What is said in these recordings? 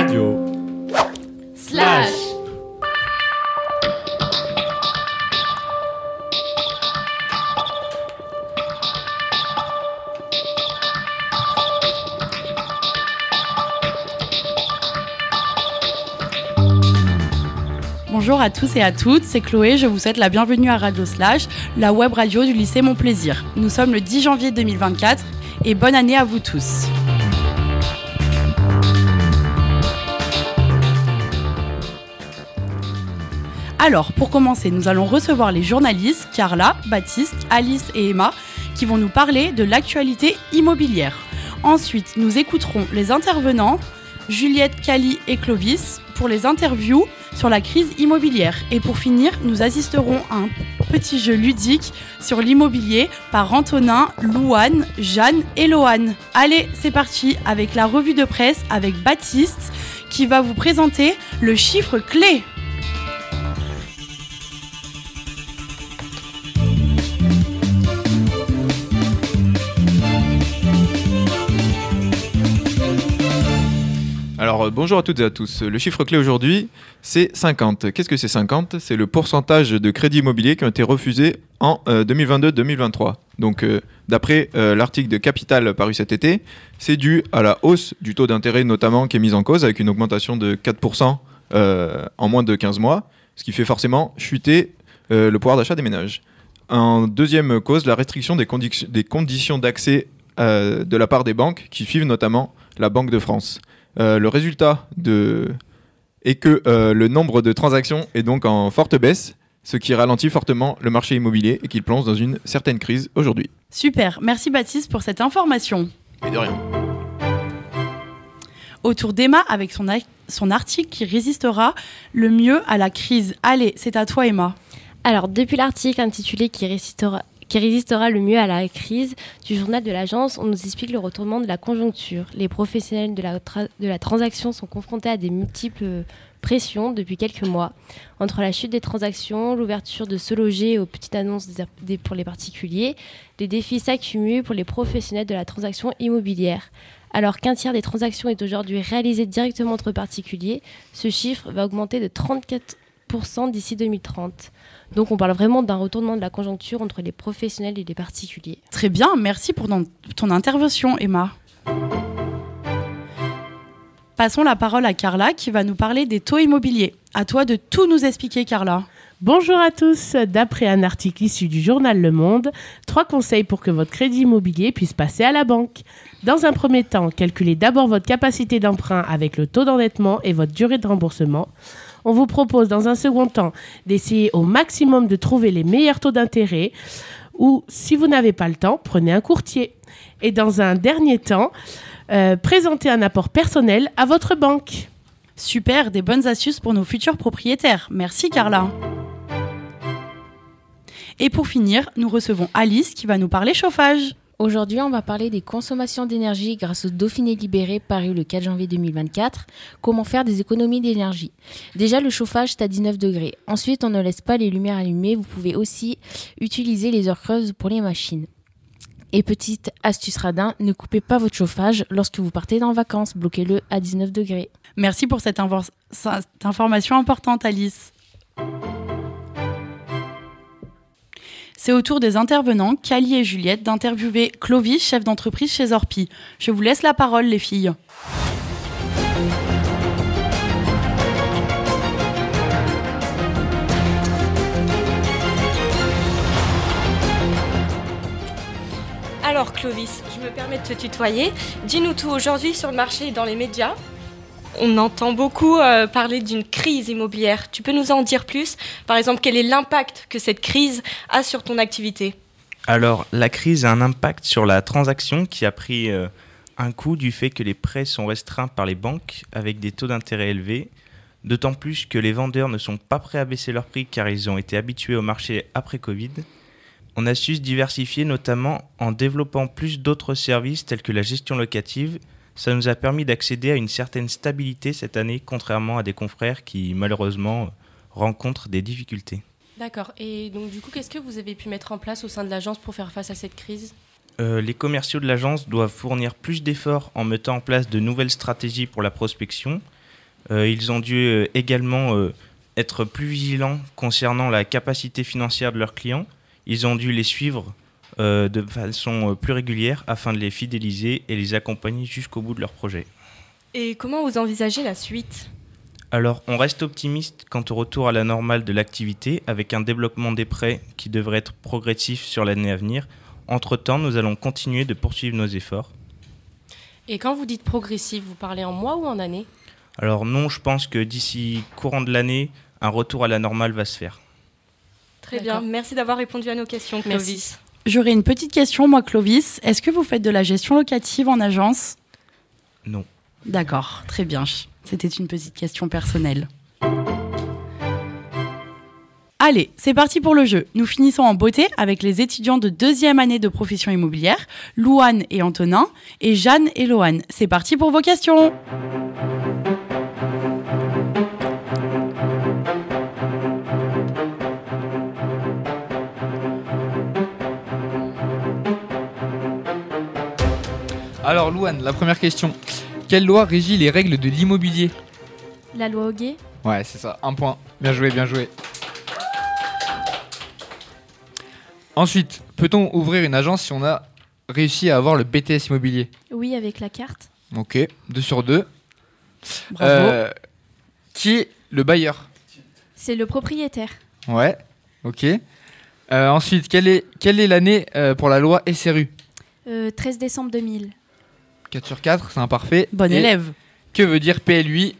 radio. Slash Bonjour à tous et à toutes, c'est Chloé, je vous souhaite la bienvenue à Radio Slash, la web radio du lycée Mon Plaisir. Nous sommes le 10 janvier 2024 et bonne année à vous tous. Alors, pour commencer, nous allons recevoir les journalistes Carla, Baptiste, Alice et Emma qui vont nous parler de l'actualité immobilière. Ensuite, nous écouterons les intervenants Juliette, Cali et Clovis pour les interviews sur la crise immobilière. Et pour finir, nous assisterons à un petit jeu ludique sur l'immobilier par Antonin, Louane, Jeanne et Loane. Allez, c'est parti avec la revue de presse avec Baptiste qui va vous présenter le chiffre clé. Euh, bonjour à toutes et à tous. Le chiffre clé aujourd'hui, c'est 50. Qu'est-ce que c'est 50 C'est le pourcentage de crédits immobiliers qui ont été refusés en 2022-2023. Donc euh, d'après euh, l'article de Capital paru cet été, c'est dû à la hausse du taux d'intérêt notamment qui est mise en cause avec une augmentation de 4% en moins de 15 mois, ce qui fait forcément chuter le pouvoir d'achat des ménages. En deuxième cause, la restriction des conditions d'accès de la part des banques qui suivent notamment la Banque de France. Euh, le résultat de... est que euh, le nombre de transactions est donc en forte baisse, ce qui ralentit fortement le marché immobilier et qu'il plonge dans une certaine crise aujourd'hui. Super, merci Baptiste pour cette information. Et de rien. Autour d'Emma avec son, son article qui résistera le mieux à la crise. Allez, c'est à toi Emma. Alors, depuis l'article intitulé qui résistera, qui résistera le mieux à la crise du journal de l'agence, on nous explique le retournement de la conjoncture. Les professionnels de la, de la transaction sont confrontés à des multiples pressions depuis quelques mois. Entre la chute des transactions, l'ouverture de se loger aux petites annonces pour les particuliers, les défis s'accumulent pour les professionnels de la transaction immobilière. Alors qu'un tiers des transactions est aujourd'hui réalisé directement entre particuliers, ce chiffre va augmenter de 34% d'ici 2030. Donc on parle vraiment d'un retournement de la conjoncture entre les professionnels et les particuliers. Très bien, merci pour ton intervention Emma. Passons la parole à Carla qui va nous parler des taux immobiliers. À toi de tout nous expliquer Carla. Bonjour à tous. D'après un article issu du journal Le Monde, trois conseils pour que votre crédit immobilier puisse passer à la banque. Dans un premier temps, calculez d'abord votre capacité d'emprunt avec le taux d'endettement et votre durée de remboursement. On vous propose dans un second temps d'essayer au maximum de trouver les meilleurs taux d'intérêt ou si vous n'avez pas le temps, prenez un courtier. Et dans un dernier temps, euh, présentez un apport personnel à votre banque. Super, des bonnes astuces pour nos futurs propriétaires. Merci Carla. Et pour finir, nous recevons Alice qui va nous parler chauffage. Aujourd'hui, on va parler des consommations d'énergie grâce au Dauphiné libéré paru le 4 janvier 2024. Comment faire des économies d'énergie? Déjà, le chauffage est à 19 degrés. Ensuite, on ne laisse pas les lumières allumées. Vous pouvez aussi utiliser les heures creuses pour les machines. Et petite astuce radin, ne coupez pas votre chauffage lorsque vous partez en vacances. Bloquez-le à 19 degrés. Merci pour cette, cette information importante, Alice. C'est au tour des intervenants, Cali et Juliette, d'interviewer Clovis, chef d'entreprise chez Orpi. Je vous laisse la parole, les filles. Alors Clovis, je me permets de te tutoyer. Dis-nous tout aujourd'hui sur le marché et dans les médias on entend beaucoup euh, parler d'une crise immobilière. Tu peux nous en dire plus? Par exemple, quel est l'impact que cette crise a sur ton activité? Alors, la crise a un impact sur la transaction qui a pris euh, un coup du fait que les prêts sont restreints par les banques avec des taux d'intérêt élevés, d'autant plus que les vendeurs ne sont pas prêts à baisser leurs prix car ils ont été habitués au marché après Covid. On a su se diversifier notamment en développant plus d'autres services tels que la gestion locative, ça nous a permis d'accéder à une certaine stabilité cette année, contrairement à des confrères qui malheureusement rencontrent des difficultés. D'accord. Et donc du coup, qu'est-ce que vous avez pu mettre en place au sein de l'agence pour faire face à cette crise? Euh, les commerciaux de l'agence doivent fournir plus d'efforts en mettant en place de nouvelles stratégies pour la prospection. Euh, ils ont dû euh, également être plus vigilants concernant la capacité financière de leurs clients. Ils ont dû les suivre euh, de façon euh, plus régulière afin de les fidéliser et les accompagner jusqu'au bout de leur projet. Et comment vous envisagez la suite? Alors, on reste optimiste quant au retour à la normale de l'activité avec un développement des prêts qui devrait être progressif sur l'année à venir. Entre-temps, nous allons continuer de poursuivre nos efforts. Et quand vous dites progressif, vous parlez en mois ou en année? Alors non, je pense que d'ici courant de l'année, un retour à la normale va se faire. Très bien, merci d'avoir répondu à nos questions, Clovis. J'aurais une petite question, moi, Clovis. Est-ce que vous faites de la gestion locative en agence? Non. D'accord, très bien. C'était une petite question personnelle. Allez, c'est parti pour le jeu. Nous finissons en beauté avec les étudiants de deuxième année de profession immobilière, Louane et Antonin, et Jeanne et Loane. C'est parti pour vos questions. Alors, Louane, la première question. Quelle loi régit les règles de l'immobilier La loi Hoguet Ouais, c'est ça, un point. Bien joué, bien joué. Ensuite, peut-on ouvrir une agence si on a réussi à avoir le BTS immobilier Oui, avec la carte. Ok, 2 sur 2. Bravo. qui est le bailleur C'est le propriétaire. Ouais, ok. Euh, ensuite, quelle est quelle est l'année euh, pour la loi SRU Euh, 13 décembre 2000. 4 sur 4, c'est imparfait. Bon Et élève. Que veut dire PLUI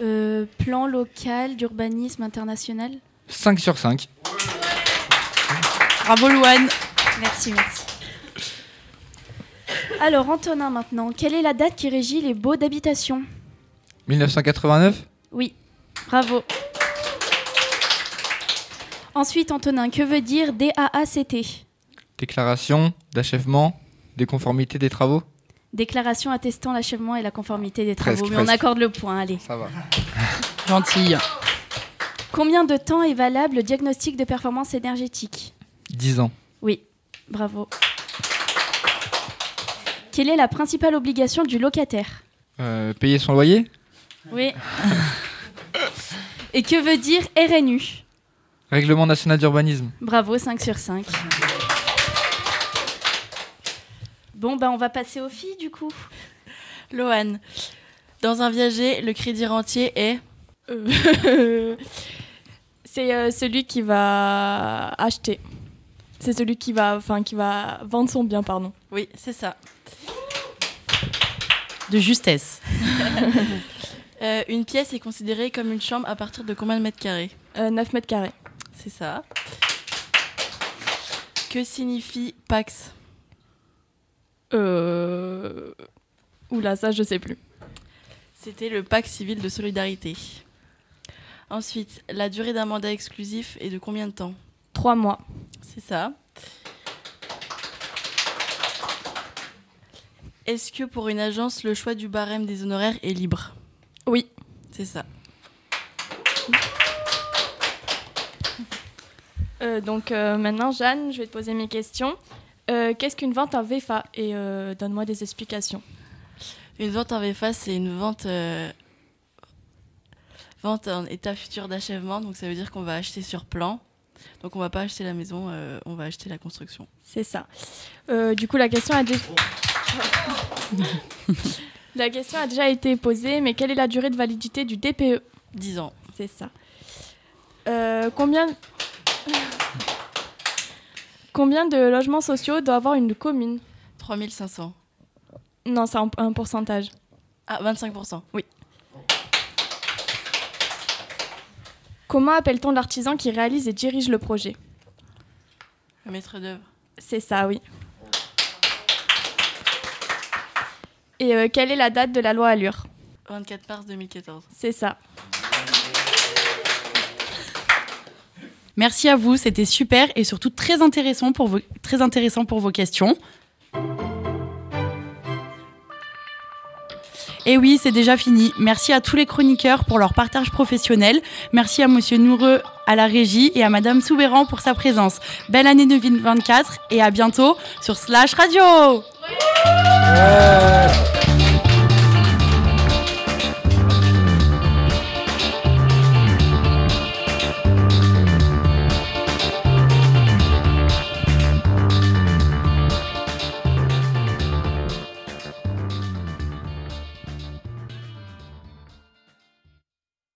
Euh, plan local d'urbanisme international. 5 sur 5. Bravo Louane. Merci, merci. Alors, Antonin, maintenant. Quelle est la date qui régit les baux d'habitation? 1989 Oui, bravo. Ensuite, Antonin, que veut dire DAACT Déclaration d'achèvement des conformités des travaux? Déclaration attestant l'achèvement et la conformité des travaux. Presque, Mais on accorde le point, allez. Ça va. Gentille. Combien de temps est valable le diagnostic de performance énergétique? 10 ans. Oui, bravo. Quelle est la principale obligation du locataire? Euh, payer son loyer? Oui. Et que veut dire RNU Règlement national d'urbanisme. Bravo, 5 sur 5. Bon, ben on va passer aux filles du coup. Loane, dans un viager, le crédit rentier est Euh, c'est euh, celui qui va acheter. C'est celui qui va, enfin, qui va vendre son bien, pardon. Oui, c'est ça. De justesse. Euh, une pièce est considérée comme une chambre à partir de combien de mètres carrés? Euh, 9 mètres carrés. C'est ça. Que signifie Pax? Euh... Oula, ça, je sais plus. C'était le pacte civil de solidarité. Ensuite, la durée d'un mandat exclusif est de combien de temps? Trois mois. C'est ça. Est-ce que pour une agence, le choix du barème des honoraires est libre? Oui. C'est ça. Euh, donc euh, maintenant, Jeanne, je vais te poser mes questions. Euh, Qu'est-ce qu'une vente en VFA Et euh, donne-moi des explications. Une vente en VFA, c'est une vente, euh, vente en état futur d'achèvement. Donc ça veut dire qu'on va acheter sur plan. Donc on va pas acheter la maison, on va acheter la construction. C'est ça. Du coup, la question a déjà... la question a déjà été posée, mais quelle est la durée de validité du DPE 10 ans. C'est ça. Combien... combien de logements sociaux doit avoir une commune 3500. Non, c'est un, un pourcentage. Ah, 25%. Oui. Comment appelle-t-on l'artisan qui réalise et dirige le projet? Le maître d'œuvre. C'est ça, oui. Et euh, quelle est la date de la loi Allure? 24 mars 2014. C'est ça. Merci à vous, c'était super et surtout très intéressant pour vos, questions. Et oui, c'est déjà fini. Merci à tous les chroniqueurs pour leur partage professionnel. Merci à Monsieur Noureux à la régie et à Madame Soubéran pour sa présence. Belle année 2024 et à bientôt sur Slash Radio.